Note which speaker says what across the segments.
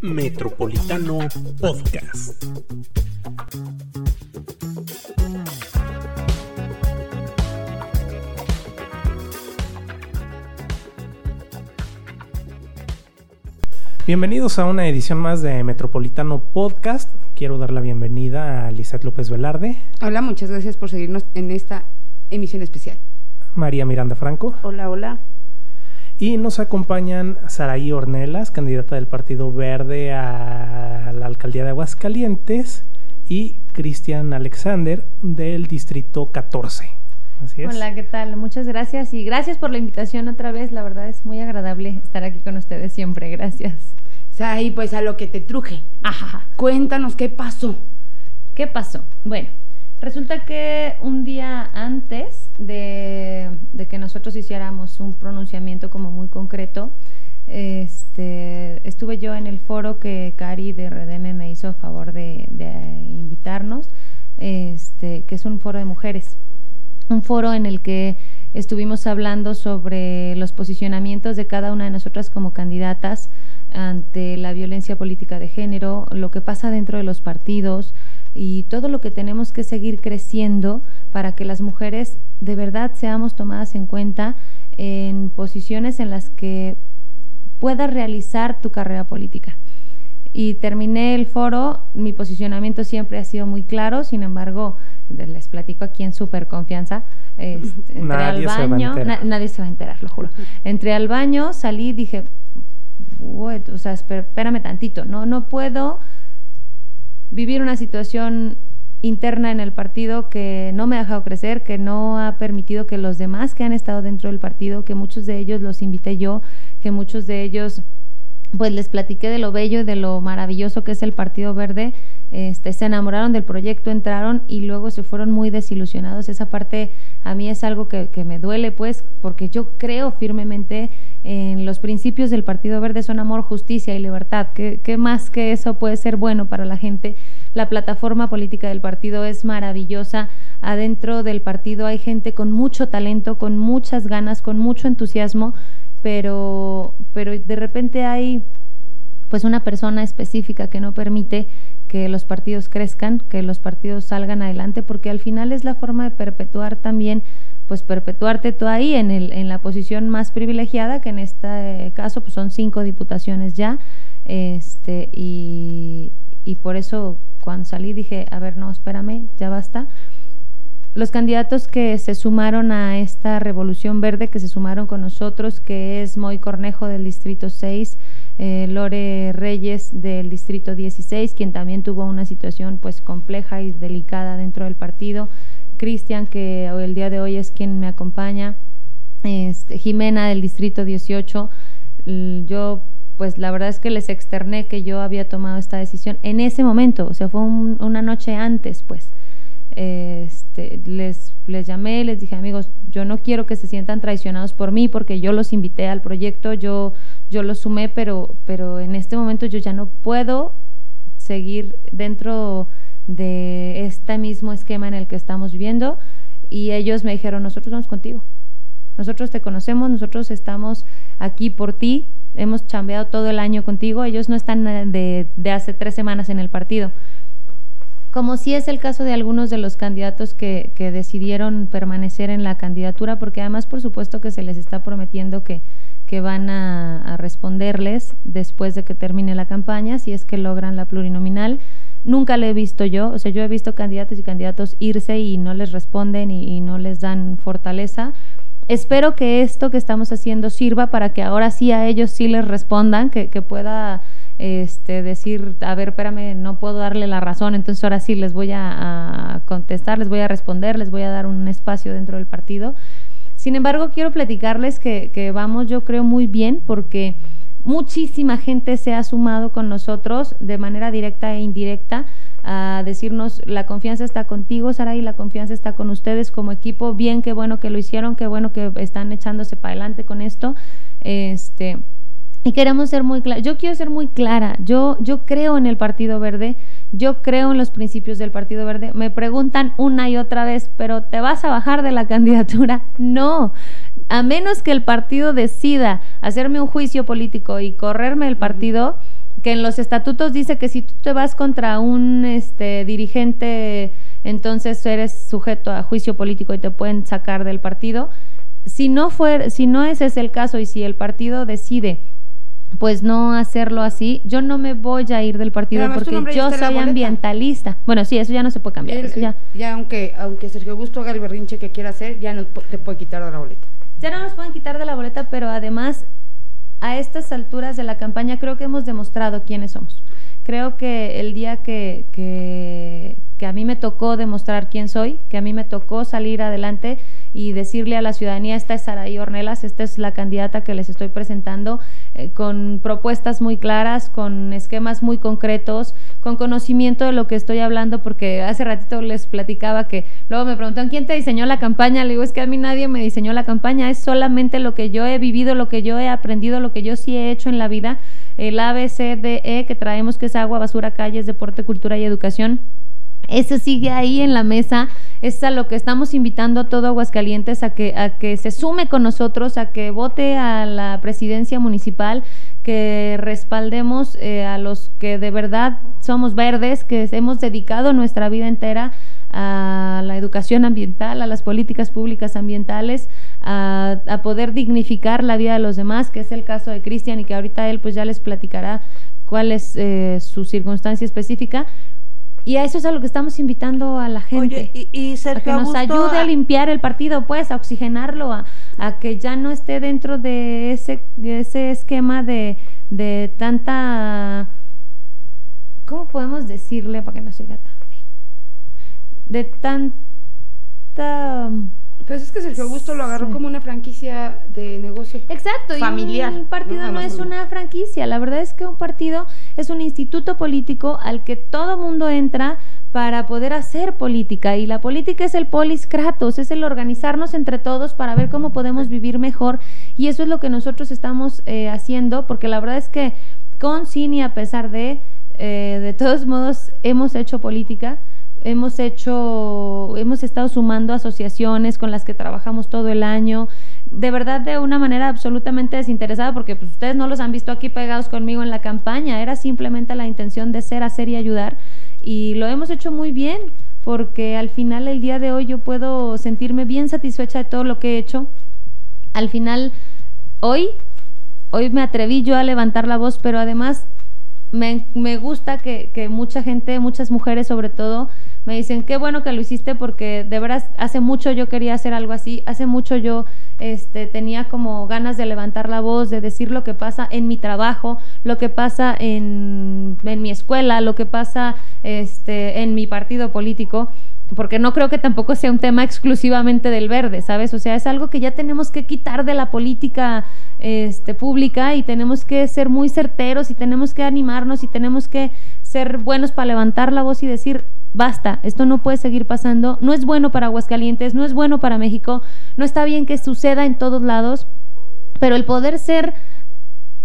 Speaker 1: Metropolitano Podcast. Bienvenidos a una edición más de Metropolitano Podcast. Quiero dar la bienvenida a Lizeth López Velarde.
Speaker 2: Hola, muchas gracias por seguirnos en esta emisión especial.
Speaker 1: María Miranda Franco.
Speaker 3: Hola, hola.
Speaker 1: Y nos acompañan Saraí Ornelas, candidata del Partido Verde a la alcaldía de Aguascalientes, y Cristian Alexander del Distrito 14.
Speaker 4: Así es. Hola, ¿qué tal? Muchas gracias y gracias por la invitación otra vez. La verdad es muy agradable estar aquí con ustedes siempre. Gracias.
Speaker 2: Saraí, pues a lo que te truje. Ajá. Cuéntanos qué pasó.
Speaker 4: ¿Qué pasó? Bueno, Resulta que un día antes de, que nosotros hiciéramos un pronunciamiento como muy concreto, este, estuve yo en el foro que Cari de Redeme me hizo favor de, invitarnos, este, que es un foro de mujeres. Un foro en el que estuvimos hablando sobre los posicionamientos de cada una de nosotras como candidatas ante la violencia política de género, lo que pasa dentro de los partidos, y todo lo que tenemos que seguir creciendo para que las mujeres de verdad seamos tomadas en cuenta en posiciones en las que puedas realizar tu carrera política. Y terminé el foro, mi posicionamiento siempre ha sido muy claro, sin embargo, les platico aquí en súper confianza. Este, entré al baño, nadie se va a enterar, lo juro. Entré al baño, salí, dije, o sea, espérame tantito, no, no puedo vivir una situación interna en el partido que no me ha dejado crecer, que no ha permitido que los demás que han estado dentro del partido, que muchos de ellos los invité yo, que muchos de ellos pues les platiqué de lo bello y de lo maravilloso que es el Partido Verde, este, se enamoraron del proyecto, entraron y luego se fueron muy desilusionados. Esa parte a mí es algo que, me duele, pues, porque yo creo firmemente en los principios del Partido Verde son amor, justicia y libertad. ¿Qué, ¿Qué, más que eso puede ser bueno para la gente? La plataforma política del partido es maravillosa. Adentro del partido hay gente con mucho talento, con muchas ganas, con mucho entusiasmo pero, pero de repente hay pues una persona específica que no permite que los partidos crezcan, que los partidos salgan adelante, porque al final es la forma de perpetuar también, pues perpetuarte tú ahí en, el, en la posición más privilegiada, que en este caso pues son cinco diputaciones ya, este, y, y por eso cuando salí dije, a ver, no, espérame, ya basta, los candidatos que se sumaron a esta revolución verde, que se sumaron con nosotros, que es Moy Cornejo del Distrito 6, eh, Lore Reyes del Distrito 16, quien también tuvo una situación pues compleja y delicada dentro del partido, Cristian, que el día de hoy es quien me acompaña, este, Jimena del Distrito 18, yo pues la verdad es que les externé que yo había tomado esta decisión en ese momento, o sea, fue una noche antes, pues. Este, les, les llamé, les dije, amigos, yo no quiero que se sientan traicionados por mí porque yo los invité al proyecto, yo, yo los sumé, pero, pero en este momento yo ya no puedo seguir dentro de este mismo esquema en el que estamos viviendo. Y ellos me dijeron, nosotros vamos contigo. Nosotros te conocemos, nosotros estamos aquí por ti, hemos chambeado todo el año contigo, ellos no están de, de hace tres semanas en el partido como sí es el caso de algunos de los candidatos que, decidieron permanecer en la candidatura, porque además por supuesto que se les está prometiendo que, van a, responderles después de que termine la campaña, si es que logran la plurinominal. Nunca le he visto yo, o sea, yo he visto candidatos y candidatos irse y no les responden y, no les dan fortaleza. Espero que esto que estamos haciendo sirva para que ahora sí a ellos sí les respondan, que pueda este, decir, a ver, espérame, no puedo darle la razón, entonces ahora sí les voy a, contestar, les voy a responder, les voy a dar un espacio dentro del partido. Sin embargo, quiero platicarles que, que vamos, yo creo, muy bien porque muchísima gente se ha sumado con nosotros de manera directa e indirecta a decirnos la confianza está contigo, Sara, y la confianza está con ustedes como equipo. Bien, qué bueno que lo hicieron, qué bueno que están echándose para adelante con esto. Este, y queremos ser muy claros. Yo quiero ser muy clara. Yo, yo creo en el Partido Verde. Yo creo en los principios del Partido Verde. Me preguntan una y otra vez, ¿pero te vas a bajar de la candidatura? No. a menos que el partido decida hacerme un juicio político y correrme el partido, que en los estatutos dice que si tú te vas contra un este, dirigente, entonces eres sujeto a juicio político y te pueden sacar del partido. Si no, fuera, si no ese es el caso y si el partido decide pues no hacerlo así, yo no me voy a ir del partido porque yo soy ambientalista. Bueno, sí, eso ya no se puede cambiar.
Speaker 2: ya. ya aunque, aunque Sergio Augusto haga el berrinche que quiera hacer, ya no te puede quitar de la boleta.
Speaker 4: Ya no nos pueden quitar de la boleta, pero además a estas alturas de la campaña creo que hemos demostrado quiénes somos. Creo que el día que, que, que a mí me tocó demostrar quién soy, que a mí me tocó salir adelante y decirle a la ciudadanía, esta es Saraí Ornelas, esta es la candidata que les estoy presentando, eh, con propuestas muy claras, con esquemas muy concretos, con conocimiento de lo que estoy hablando, porque hace ratito les platicaba que luego me preguntan, ¿quién te diseñó la campaña? Le digo, es que a mí nadie me diseñó la campaña, es solamente lo que yo he vivido, lo que yo he aprendido, lo que yo sí he hecho en la vida, el ABCDE que traemos, que es agua, basura, calles, deporte, cultura y educación eso sigue ahí en la mesa, es a lo que estamos invitando a todo Aguascalientes a que, a que se sume con nosotros, a que vote a la presidencia municipal, que respaldemos eh, a los que de verdad somos verdes, que hemos dedicado nuestra vida entera a la educación ambiental, a las políticas públicas ambientales, a, poder dignificar la vida de los demás, que es el caso de Cristian y que ahorita él pues ya les platicará cuál es eh, su circunstancia específica, y a eso es a lo que estamos invitando a la gente.
Speaker 3: Oye, y,
Speaker 4: a que nos ayude a... limpiar el partido, pues, a oxigenarlo, a, que ya no esté dentro de ese, ese esquema de, de tanta... ¿Cómo podemos decirle para que no se oiga tarde? De tanta
Speaker 2: pues es que Sergio Augusto lo agarró como una franquicia de negocio
Speaker 4: Exacto, familiar. Y un partido no, es una franquicia. La verdad es que un partido es un instituto político al que todo mundo entra para poder hacer política. Y la política es el polis kratos, es el organizarnos entre todos para ver cómo podemos vivir mejor. Y eso es lo que nosotros estamos eh, haciendo, porque la verdad es que con, sin y a pesar de, eh, de todos modos, hemos hecho política hemos hecho, hemos estado sumando asociaciones con las que trabajamos todo el año, de verdad de una manera absolutamente desinteresada, porque pues, ustedes no los han visto aquí pegados conmigo en la campaña, era simplemente la intención de ser, hacer y ayudar, y lo hemos hecho muy bien, porque al final el día de hoy yo puedo sentirme bien satisfecha de todo lo que he hecho. Al final, hoy, hoy me atreví yo a levantar la voz, pero además me, gusta que mucha gente, muchas mujeres sobre todo, me dicen, qué bueno que lo hiciste porque de veras hace mucho yo quería hacer algo así, hace mucho yo este, tenía como ganas de levantar la voz, de decir lo que pasa en mi trabajo, lo que pasa en, en mi escuela, lo que pasa este, en mi partido político porque no creo que tampoco sea un tema exclusivamente del verde, ¿sabes? O sea, es algo que ya tenemos que quitar de la política este, pública y tenemos que ser muy certeros y tenemos que animarnos y tenemos que ser buenos para levantar la voz y decir, basta, esto no puede seguir pasando, no es bueno para Aguascalientes, no es bueno para México, no está bien que suceda en todos lados, pero el poder ser,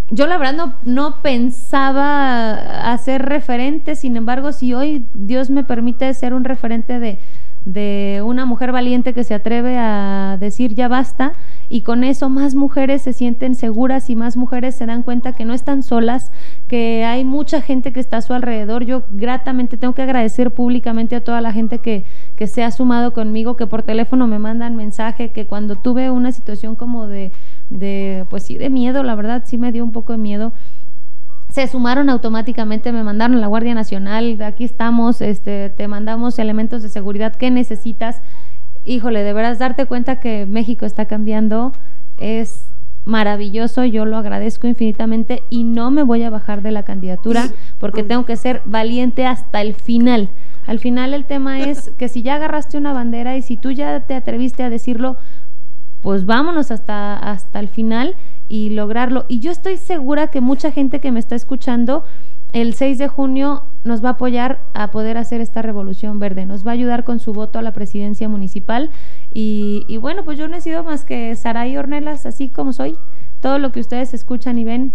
Speaker 4: yo la verdad no, no pensaba hacer referente, sin embargo, si hoy Dios me permite ser un referente de, de una mujer valiente que se atreve a decir ya basta y con eso más mujeres se sienten seguras y más mujeres se dan cuenta que no están solas, que hay mucha gente que está a su alrededor. Yo gratamente tengo que agradecer públicamente a toda la gente que, que se ha sumado conmigo, que por teléfono me mandan mensaje, que cuando tuve una situación como de, de pues sí, de miedo, la verdad sí me dio un poco de miedo se sumaron automáticamente, me mandaron la Guardia Nacional, aquí estamos, este, te mandamos elementos de seguridad que necesitas. Híjole, deberás darte cuenta que México está cambiando, es maravilloso, yo lo agradezco infinitamente y no me voy a bajar de la candidatura porque tengo que ser valiente hasta el final. Al final el tema es que si ya agarraste una bandera y si tú ya te atreviste a decirlo, pues vámonos hasta, hasta el final y lograrlo. Y yo estoy segura que mucha gente que me está escuchando el 6 de junio nos va a apoyar a poder hacer esta revolución verde, nos va a ayudar con su voto a la presidencia municipal y, y bueno, pues yo no he sido más que Saray Ornelas, así como soy, todo lo que ustedes escuchan y ven,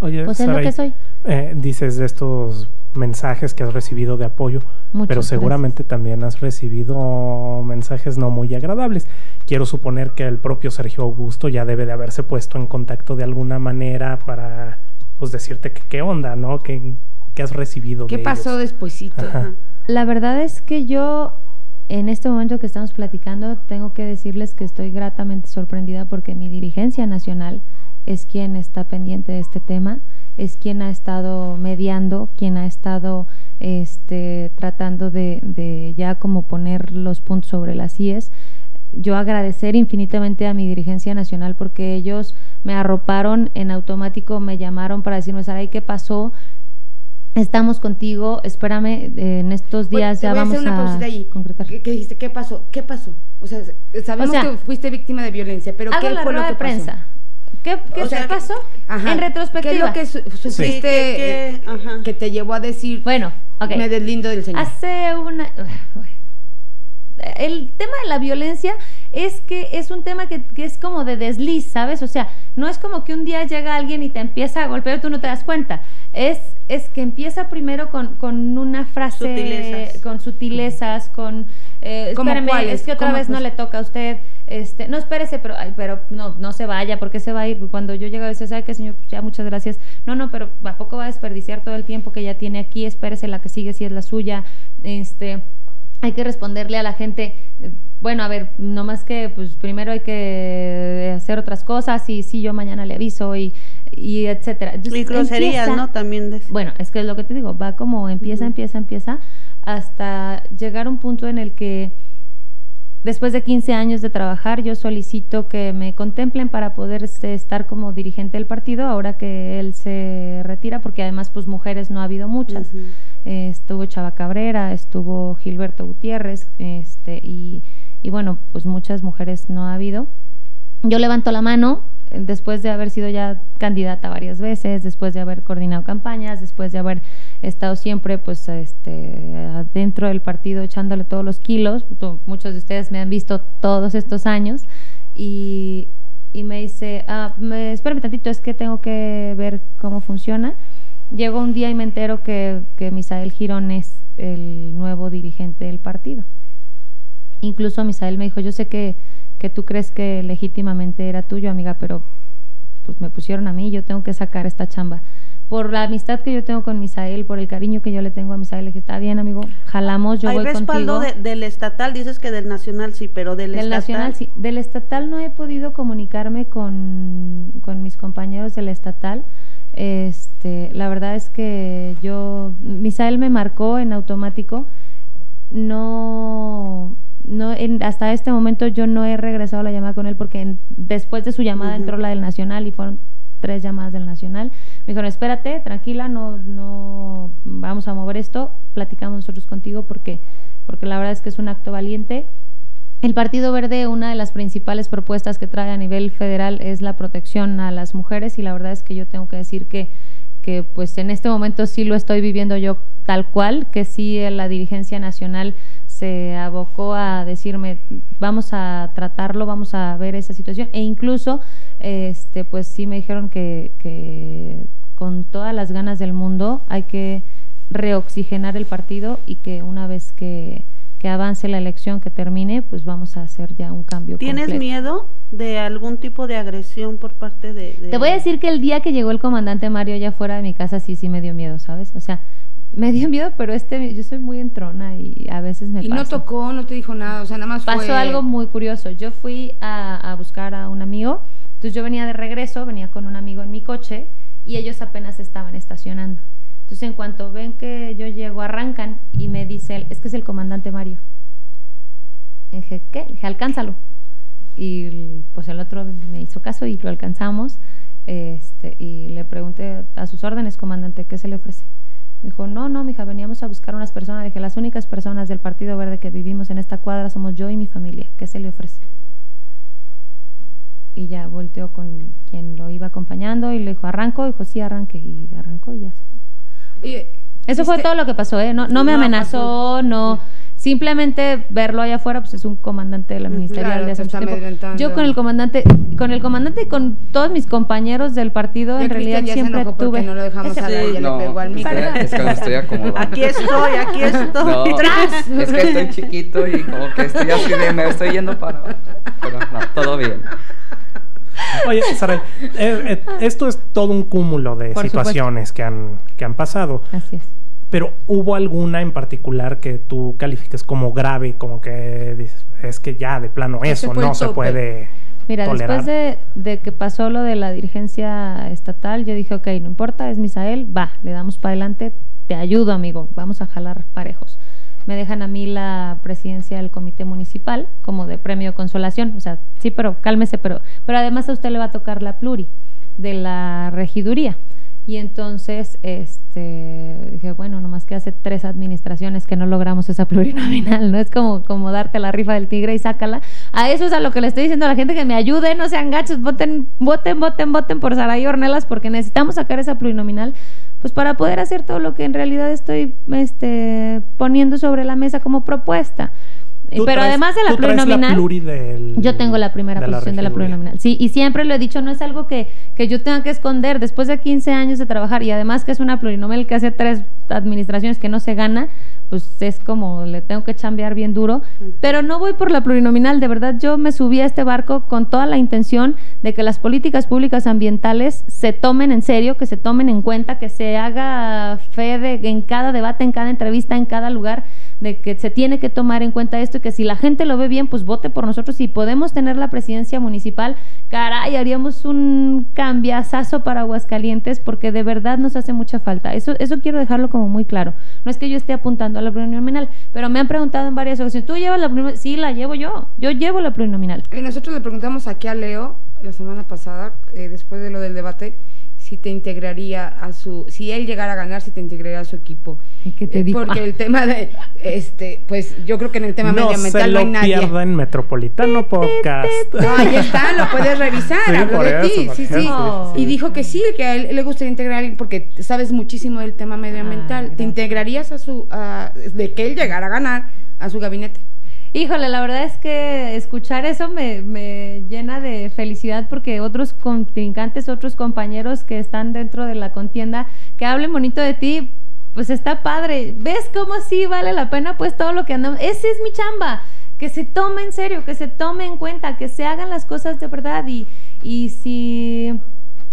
Speaker 1: Oye, pues es lo que soy. Eh, dices de estos mensajes que has recibido de apoyo, pero seguramente también has recibido mensajes no muy agradables. quiero suponer que el propio Sergio Augusto ya debe de haberse puesto en contacto de alguna manera para pues decirte que, qué onda, ¿no? ¿Qué, qué has recibido?
Speaker 2: ¿Qué
Speaker 1: de
Speaker 2: pasó despuesito?
Speaker 4: La verdad es que yo en este momento que estamos platicando tengo que decirles que estoy gratamente sorprendida porque mi dirigencia nacional es quien está pendiente de este tema, es quien ha estado mediando, quien ha estado este, tratando de, de ya como poner los puntos sobre las IES. Yo agradecer infinitamente a mi dirigencia nacional porque ellos me arroparon en automático, me llamaron para decirme, Saray, ¿qué pasó? Estamos contigo, espérame, eh, en estos días ya
Speaker 2: a
Speaker 4: vamos
Speaker 2: hacer una
Speaker 4: a concretar.
Speaker 2: ¿Qué, qué dijiste? ¿Qué pasó? ¿Qué pasó? O sea, sabemos
Speaker 4: O sea,
Speaker 2: que fuiste víctima de violencia, pero ¿qué
Speaker 4: la
Speaker 2: fue lo que
Speaker 4: de prensa. ¿Qué, qué
Speaker 2: O sea,
Speaker 4: te
Speaker 2: que-
Speaker 4: pasó?
Speaker 2: Ajá.
Speaker 4: En retrospectiva.
Speaker 2: ¿Qué es lo que su- sufriste
Speaker 3: ¿Qué- qué-
Speaker 2: eh,
Speaker 3: ajá.
Speaker 2: que te llevó a decir,
Speaker 4: Bueno, ok.
Speaker 2: me deslindo del señor?
Speaker 4: Hace una... El tema de la violencia es que es un tema que, que es como de desliz, ¿sabes? O sea, no es como que un día llega alguien y te empieza a golpear tú no te das cuenta. Es, es que empieza primero con, con una frase,
Speaker 3: Sutilezas.
Speaker 4: con sutilezas, con... Eh,
Speaker 2: ¿Cómo
Speaker 4: espérame, es que otra
Speaker 2: ¿Cómo,
Speaker 4: vez no le toca a usted. Este, no, espérese, pero, ay, pero no, no se vaya, porque se va a ir? Cuando yo llego a veces, ¿sabe qué, señor? Pues ya, muchas gracias. No, no, pero ¿a poco va a desperdiciar todo el tiempo que ya tiene aquí? Espérese la que sigue si es la suya. Este, hay que responderle a la gente, eh, bueno, a ver, no más que, pues primero hay que hacer otras cosas y sí, yo mañana le aviso y, y etcétera. Entonces,
Speaker 3: Y groserías,
Speaker 4: empieza-
Speaker 3: ¿no? También de
Speaker 4: bueno, es que es lo que te digo, va como empieza, empieza, empieza, hasta llegar a un punto en el que después de 15 años de trabajar, yo solicito que me contemplen para poder este, estar como dirigente del partido, ahora que él se retira, porque además, pues mujeres no ha habido muchas. Eh, estuvo Chava Cabrera, estuvo Gilberto Gutiérrez, este, y, y bueno, pues muchas mujeres no ha habido. Yo levanto la mano después de haber sido ya candidata varias veces, después de haber coordinado campañas, después de haber estado siempre pues este dentro del partido echándole todos los kilos. Muchos de ustedes me han visto todos estos años y, y me dice, ah, me, espérame tantito, es que tengo que ver cómo funciona. Llego un día y me entero que, que Misael Girón es el nuevo dirigente del partido. Incluso Misael me dijo, yo sé que, que tú crees que legítimamente era tuyo, amiga, pero pues me pusieron a mí, yo tengo que sacar esta chamba. Por la amistad que yo tengo con Misael, por el cariño que yo le tengo a Misael, le dije, está bien, amigo, jalamos, yo
Speaker 3: Hay
Speaker 4: voy
Speaker 3: respaldo
Speaker 4: contigo.
Speaker 3: de- del estatal, dices que del nacional sí, pero del,
Speaker 4: Del
Speaker 3: estatal.
Speaker 4: nacional, sí. Del estatal no he podido comunicarme con, con mis compañeros del estatal. Este, la verdad es que yo, Misael me marcó en automático. No, no en- hasta este momento yo no he regresado la llamada con él porque en- después de su llamada entró la del nacional y fueron tres llamadas del nacional. Me dijeron, espérate, tranquila, no, no vamos a mover esto, platicamos nosotros contigo porque, porque la verdad es que es un acto valiente. El Partido Verde, una de las principales propuestas que trae a nivel federal es la protección a las mujeres y la verdad es que yo tengo que decir que, que pues en este momento sí lo estoy viviendo yo tal cual, que sí eh, la dirigencia nacional se abocó a decirme vamos a tratarlo, vamos a ver esa situación e incluso este pues sí me dijeron que, que con todas las ganas del mundo hay que reoxigenar el partido y que una vez que, que avance la elección, que termine, pues vamos a hacer ya un cambio.
Speaker 3: ¿Tienes
Speaker 4: completo.
Speaker 3: miedo de algún tipo de agresión por parte de, de-
Speaker 4: Te voy a decir que el día que llegó el comandante Mario allá fuera de mi casa, sí, sí me dio miedo, ¿sabes? O sea, me dio miedo, pero este, yo soy muy entrona y a veces me
Speaker 2: Y no
Speaker 4: paso.
Speaker 2: tocó, no te dijo nada, o sea, nada más
Speaker 4: Pasó
Speaker 2: fue...
Speaker 4: algo muy curioso. Yo fui a, a buscar a un amigo, entonces yo venía de regreso, venía con un amigo en mi coche y ellos apenas estaban estacionando. Entonces en cuanto ven que yo llego, arrancan y me dice, es que es el comandante Mario. Y dije, ¿qué? Le dije, alcánzalo. Y pues el otro me hizo caso y lo alcanzamos. Este, y le pregunté a sus órdenes, comandante, ¿qué se le ofrece? Dijo, no, no, mija, veníamos a buscar unas personas. Dije, las únicas personas del Partido Verde que vivimos en esta cuadra somos yo y mi familia. ¿Qué se le ofrece? Y ya volteó con quien lo iba acompañando y le dijo, ¿arranco? Y dijo, sí, arranque. Y arrancó y ya.
Speaker 2: Oye,
Speaker 4: Eso fue
Speaker 2: ¿viste?
Speaker 4: todo lo que pasó, ¿eh? No, no me
Speaker 3: No
Speaker 4: amenazó, no. Simplemente verlo allá afuera, pues es un comandante de la ministerial
Speaker 2: Claro,
Speaker 4: de hace mucho tiempo. Yo con el comandante, con el comandante y con todos mis compañeros del partido,
Speaker 2: Ya
Speaker 4: en realidad
Speaker 2: Cristian ya se
Speaker 4: siempre tuve.
Speaker 2: no lo dejamos hablar, ya
Speaker 5: No,
Speaker 2: le pegó al micro.
Speaker 5: es que me estoy acomodando.
Speaker 3: Aquí estoy, aquí estoy.
Speaker 5: No, es que estoy chiquito y como que estoy así de me estoy yendo para. Pero no, todo bien.
Speaker 1: Oye, Saray, eh, eh, esto es todo un cúmulo de
Speaker 4: Por
Speaker 1: situaciones que han, que han pasado.
Speaker 4: Así es.
Speaker 1: Pero ¿hubo alguna en particular que tú califiques como grave? Como que dices, es que ya de plano eso no se puede
Speaker 4: Mira,
Speaker 1: tolerar.
Speaker 4: después de, de que pasó lo de la dirigencia estatal, yo dije, ok, no importa, es Misael, va, le damos para adelante, te ayudo, amigo, vamos a jalar parejos. Me dejan a mí la presidencia del comité municipal como de premio consolación, o sea, sí, pero cálmese, pero, pero además a usted le va a tocar la pluri de la regiduría. Y entonces, este, dije, bueno, nomás que hace tres administraciones que no logramos esa plurinominal, ¿no? Es como, como darte la rifa del tigre y sácala. A eso es a lo que le estoy diciendo a la gente que me ayude, no sean gachos, voten, voten, voten, voten por Saraí Ornelas, porque necesitamos sacar esa plurinominal, pues para poder hacer todo lo que en realidad estoy este, poniendo sobre la mesa como propuesta.
Speaker 1: Tú
Speaker 4: Pero
Speaker 1: traes-
Speaker 4: además de la
Speaker 1: tú traes
Speaker 4: plurinominal.
Speaker 1: pluri del-
Speaker 4: Yo tengo la primera
Speaker 1: de
Speaker 4: posición de la plurinominal. Sí, y siempre lo he dicho, no es algo que, que yo tenga que esconder. Después de 15 años de trabajar y además que es una plurinominal que hace tres administraciones que no se gana, pues es como le tengo que chambear bien duro. Pero no voy por la plurinominal, de verdad yo me subí a este barco con toda la intención de que las políticas públicas ambientales se tomen en serio, que se tomen en cuenta, que se haga fe de, en cada debate, en cada entrevista, en cada lugar de que se tiene que tomar en cuenta esto y que si la gente lo ve bien, pues vote por nosotros. Si podemos tener la presidencia municipal, caray, haríamos un cambiazazo para Aguascalientes porque de verdad nos hace mucha falta. Eso, eso quiero dejarlo como muy claro. No es que yo esté apuntando a la plurinominal, pero me han preguntado en varias ocasiones, ¿tú llevas la plurinominal? Sí, la llevo yo. Yo llevo la plurinominal.
Speaker 2: Y nosotros le preguntamos aquí a Leo la semana pasada, eh, después de lo del debate, si te integraría a su, si él llegara a ganar, si te integraría a su equipo.
Speaker 4: ¿Y qué te
Speaker 2: Eh,
Speaker 4: dijo?
Speaker 2: Porque el tema de, este, pues yo creo que en el tema
Speaker 1: no se
Speaker 2: medioambiental no hay
Speaker 1: lo
Speaker 2: nadie.
Speaker 1: pierda en Metropolitano Podcast.
Speaker 2: No, ahí está, lo puedes revisar,
Speaker 1: Sí,
Speaker 2: habló
Speaker 1: por
Speaker 2: de
Speaker 1: eso,
Speaker 2: ti, sí, sí.
Speaker 1: sí,
Speaker 2: Y dijo que sí, que a él le gustaría integrar a alguien porque sabes muchísimo del tema medioambiental. ¿Te
Speaker 4: gracias.
Speaker 2: integrarías a su, a- de que él llegara a ganar a su gabinete?
Speaker 4: Híjole, la verdad es que escuchar eso me, me llena de felicidad porque otros contrincantes, otros compañeros que están dentro de la contienda, que hablen bonito de ti, pues está padre. ¿Ves cómo sí vale la pena pues todo lo que andamos? Ese es mi chamba, que se tome en serio, que se tome en cuenta, que se hagan las cosas de verdad y, y si,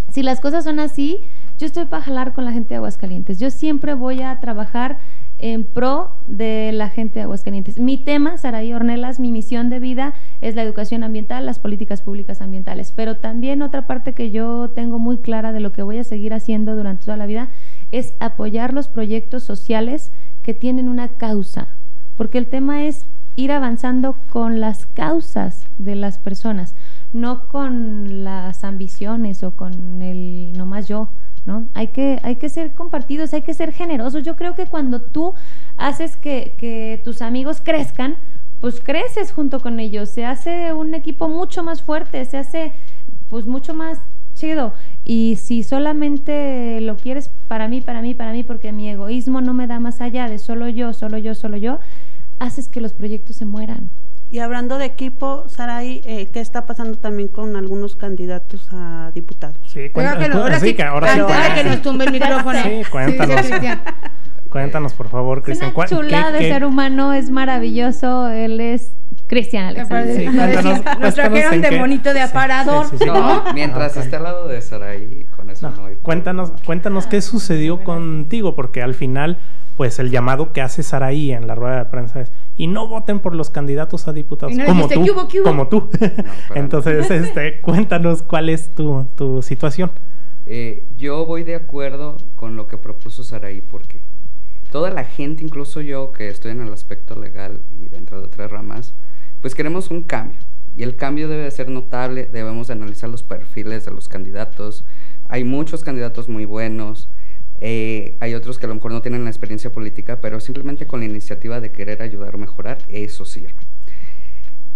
Speaker 4: si las cosas son así, yo estoy para jalar con la gente de Aguascalientes. Yo siempre voy a trabajar en pro de la gente de Aguascalientes. Mi tema, Saraí Ornelas, mi misión de vida es la educación ambiental, las políticas públicas ambientales. Pero también otra parte que yo tengo muy clara de lo que voy a seguir haciendo durante toda la vida es apoyar los proyectos sociales que tienen una causa. Porque el tema es ir avanzando con las causas de las personas, no con las ambiciones o con el no más yo. ¿no? Hay que, hay que ser compartidos, hay que ser generosos. Yo creo que cuando tú haces que, que tus amigos crezcan, pues creces junto con ellos, se hace un equipo mucho más fuerte, se hace pues mucho más chido. Y si solamente lo quieres para mí, para mí, para mí, porque mi egoísmo no me da más allá de solo yo, solo yo, solo yo, haces que los proyectos se mueran.
Speaker 3: Y hablando de equipo, Saray, eh, ¿qué está pasando también con algunos candidatos a diputados?
Speaker 1: Sí,
Speaker 2: Oiga,
Speaker 1: cuenta-
Speaker 2: que no,
Speaker 1: cu-
Speaker 2: ahora
Speaker 1: sí,
Speaker 2: sí,
Speaker 1: que ahora sí
Speaker 2: antes de que
Speaker 1: cuéntanos.
Speaker 2: nos tumbe el micrófono.
Speaker 1: Sí, cuéntanos. Cuéntanos, por favor,
Speaker 4: Es
Speaker 1: Cristian.
Speaker 4: una
Speaker 1: ¿cuál-
Speaker 4: chulada
Speaker 1: qué-
Speaker 4: de
Speaker 1: qué-
Speaker 4: ser humano, es maravilloso, él es Cristian Alexander.
Speaker 1: Sí,
Speaker 2: Nos
Speaker 1: cuéntanos-
Speaker 2: trajeron de monito de aparador.
Speaker 1: sí, sí, sí.
Speaker 5: No, mientras
Speaker 1: Ah, ok.
Speaker 5: esté al lado de Saraí, con eso
Speaker 1: No,
Speaker 5: no, hay
Speaker 1: cuéntanos, cuéntanos qué sucedió contigo, porque al final, pues el llamado que hace Saraí en la rueda de prensa es y no voten por los candidatos a diputados
Speaker 2: Y no le
Speaker 1: como
Speaker 2: dijiste,
Speaker 1: tú,
Speaker 2: "¿Qué hubo, qué hubo?".
Speaker 1: como tú. Entonces, este, cuéntanos cuál es tu, tu situación.
Speaker 5: Eh, yo voy de acuerdo con lo que propuso Saraí porque toda la gente, incluso yo que estoy en el aspecto legal y dentro de otras ramas, pues queremos un cambio. Y el cambio debe de ser notable, debemos de analizar los perfiles de los candidatos. Hay muchos candidatos muy buenos, eh, hay otros que a lo mejor no tienen la experiencia política, pero simplemente con la iniciativa de querer ayudar o mejorar, eso sirve.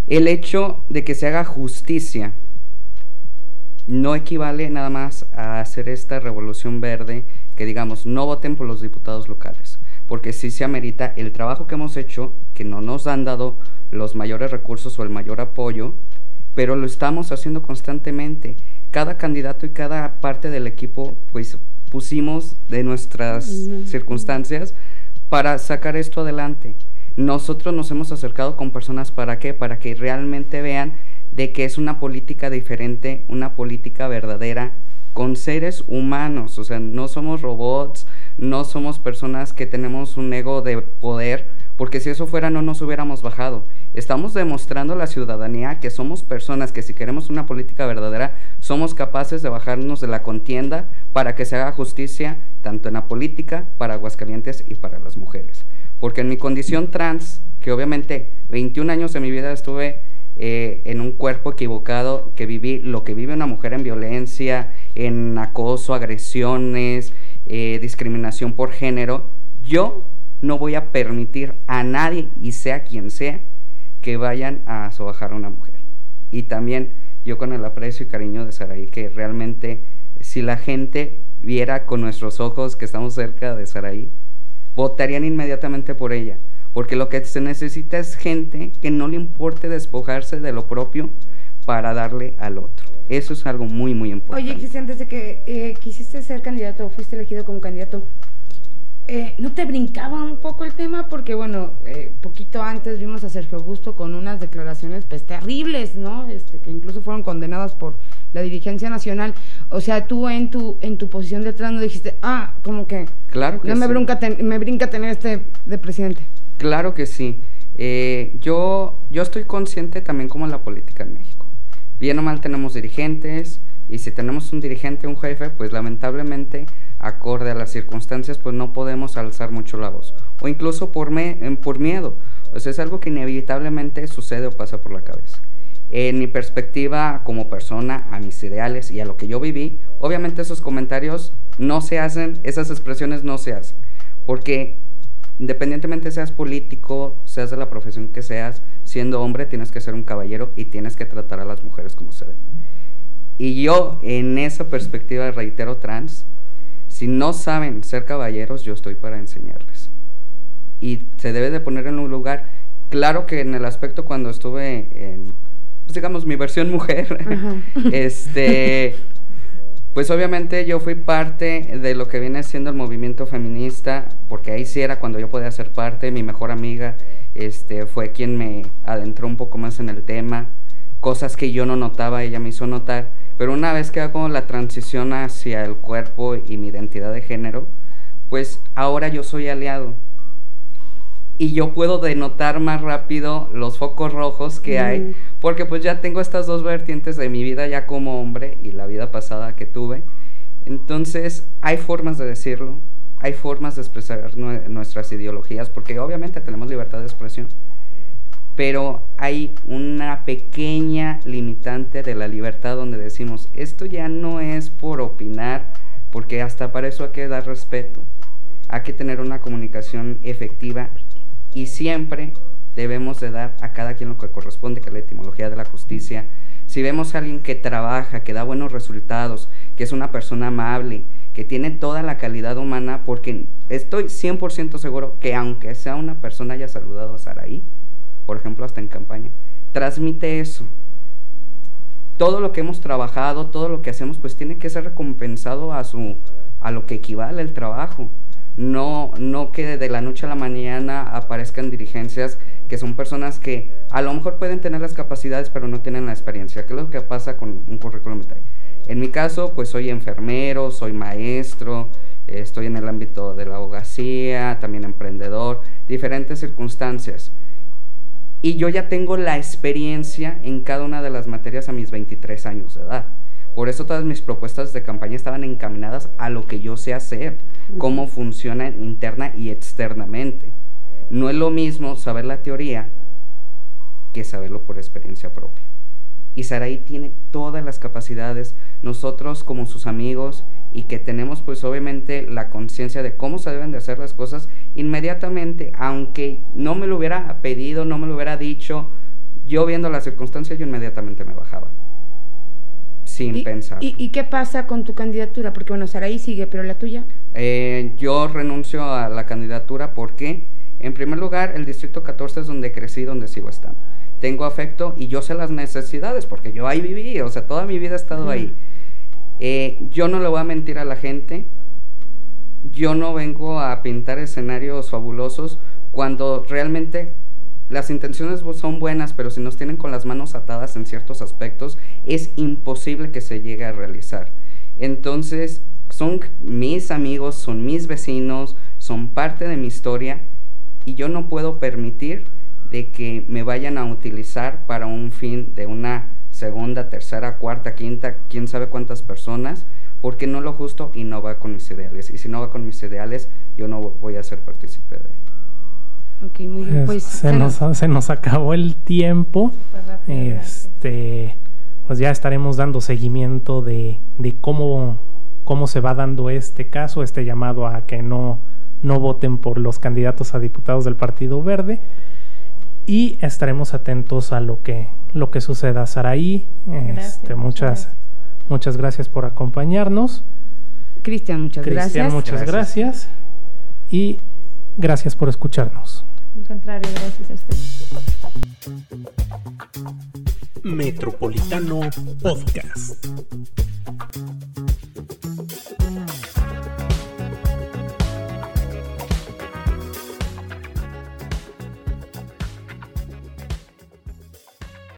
Speaker 5: El hecho de que se haga justicia no equivale nada más a hacer esta revolución verde que digamos no voten por los diputados locales. porque sí se amerita el trabajo que hemos hecho, que no nos han dado los mayores recursos o el mayor apoyo, pero lo estamos haciendo constantemente. Cada candidato y cada parte del equipo, pues pusimos de nuestras circunstancias para sacar esto adelante. Nosotros nos hemos acercado con personas para qué? Para que realmente vean de que es una política diferente, una política verdadera con seres humanos, o sea, no somos robots, no somos personas que tenemos un ego de poder, porque si eso fuera no nos hubiéramos bajado. Estamos demostrando a la ciudadanía que somos personas que si queremos una política verdadera, somos capaces de bajarnos de la contienda para que se haga justicia tanto en la política, para Aguascalientes y para las mujeres. Porque en mi condición trans, que obviamente 21 años de mi vida estuve eh, en un cuerpo equivocado, que viví lo que vive una mujer en violencia, en acoso, agresiones, eh, discriminación por género, yo no voy a permitir a nadie, y sea quien sea, que vayan a sobajar a una mujer. Y también yo con el aprecio y cariño de Saraí, que realmente si la gente viera con nuestros ojos que estamos cerca de Saraí, votarían inmediatamente por ella. Porque lo que se necesita es gente que no le importe despojarse de lo propio para darle al otro. Eso es algo muy, muy importante.
Speaker 2: Oye, Cristian, desde que eh, quisiste ser candidato o fuiste elegido como candidato, eh, ¿no te brincaba un poco el tema? Porque, bueno, eh, poquito antes vimos a Sergio Augusto con unas declaraciones, pues, terribles, ¿no? Este, que incluso fueron condenadas por la dirigencia nacional. O sea, tú en tu, en tu posición de atrás no dijiste, ah, como que...
Speaker 5: Claro que
Speaker 2: no me, brinca me brinca tener este de presidente.
Speaker 5: Claro que sí. Eh, yo, yo estoy consciente también como en la política en México. Bien o mal tenemos dirigentes, y si tenemos un dirigente, un jefe, pues lamentablemente acorde a las circunstancias, pues no podemos alzar mucho la voz. O incluso por, me, por miedo. O es algo que inevitablemente sucede o pasa por la cabeza. En mi perspectiva como persona, a mis ideales y a lo que yo viví, obviamente esos comentarios no se hacen, esas expresiones no se hacen. Porque independientemente seas político, seas de la profesión que seas, siendo hombre tienes que ser un caballero y tienes que tratar a las mujeres como se debe. Y yo en esa perspectiva reitero trans, si no saben ser caballeros, yo estoy para enseñarles. Y se debe de poner en un lugar, claro que en el aspecto cuando estuve en, pues digamos, mi versión mujer, este, pues obviamente yo fui parte de lo que viene siendo el movimiento feminista, porque ahí sí era cuando yo podía ser parte, mi mejor amiga este, fue quien me adentró un poco más en el tema, cosas que yo no notaba, ella me hizo notar pero una vez que hago la transición hacia el cuerpo y mi identidad de género, pues ahora yo soy aliado. Y yo puedo denotar más rápido los focos rojos que hay, porque pues ya tengo estas dos vertientes de mi vida ya como hombre y la vida pasada que tuve. Entonces hay formas de decirlo, hay formas de expresar nuestras ideologías, porque obviamente tenemos libertad de expresión pero hay una pequeña limitante de la libertad donde decimos, esto ya no es por opinar, porque hasta para eso hay que dar respeto, hay que tener una comunicación efectiva y siempre debemos de dar a cada quien lo que corresponde, que es la etimología de la justicia. Si vemos a alguien que trabaja, que da buenos resultados, que es una persona amable, que tiene toda la calidad humana, porque estoy 100% seguro que aunque sea una persona haya saludado a Saraí, por ejemplo, hasta en campaña, transmite eso. Todo lo que hemos trabajado, todo lo que hacemos, pues tiene que ser recompensado a, su, a lo que equivale el trabajo. No, no que de la noche a la mañana aparezcan dirigencias que son personas que a lo mejor pueden tener las capacidades pero no tienen la experiencia. ¿Qué es lo que pasa con un currículum vitae? En mi caso, pues soy enfermero, soy maestro, estoy en el ámbito de la abogacía, también emprendedor, diferentes circunstancias y yo ya tengo la experiencia en cada una de las materias a mis 23 años de edad. Por eso todas mis propuestas de campaña estaban encaminadas a lo que yo sé hacer, cómo funciona interna y externamente. No es lo mismo saber la teoría que saberlo por experiencia propia. Y Saraí tiene todas las capacidades, nosotros como sus amigos y que tenemos pues obviamente la conciencia de cómo se deben de hacer las cosas, inmediatamente, aunque no me lo hubiera pedido, no me lo hubiera dicho, yo viendo las circunstancias yo inmediatamente me bajaba. sin
Speaker 2: ¿Y,
Speaker 5: pensar.
Speaker 2: ¿y, y qué pasa con tu candidatura? Porque bueno, Saraí sigue, pero la tuya.
Speaker 5: Eh, yo renuncio a la candidatura porque, en primer lugar, el Distrito 14 es donde crecí, donde sigo estando. Tengo afecto y yo sé las necesidades porque yo ahí viví, o sea, toda mi vida he estado ahí. Eh, yo no le voy a mentir a la gente, yo no vengo a pintar escenarios fabulosos cuando realmente las intenciones son buenas, pero si nos tienen con las manos atadas en ciertos aspectos, es imposible que se llegue a realizar. Entonces, son mis amigos, son mis vecinos, son parte de mi historia y yo no puedo permitir de que me vayan a utilizar para un fin de una segunda, tercera, cuarta, quinta, quién sabe cuántas personas, porque no lo justo y no va con mis ideales. Y si no va con mis ideales, yo no voy a ser partícipe de.
Speaker 2: Ok, muy bien.
Speaker 1: Pues, se,
Speaker 2: Sara-
Speaker 1: nos, se nos acabó el tiempo.
Speaker 4: Pues.
Speaker 1: Este, pues ya estaremos dando seguimiento de, de cómo, cómo se va dando este caso, este llamado a que no, no voten por los candidatos a diputados del Partido Verde. Y estaremos atentos a lo que, lo que suceda. Saraí,
Speaker 4: Gracias,
Speaker 1: este,
Speaker 4: muchas
Speaker 1: muchas, gracias. por acompañarnos.
Speaker 2: Cristian, muchas
Speaker 1: Cristian,
Speaker 2: gracias.
Speaker 1: muchas
Speaker 5: Gracias.
Speaker 1: gracias. Y gracias por escucharnos.
Speaker 4: Al contrario, gracias a usted.
Speaker 6: Metropolitano Podcast.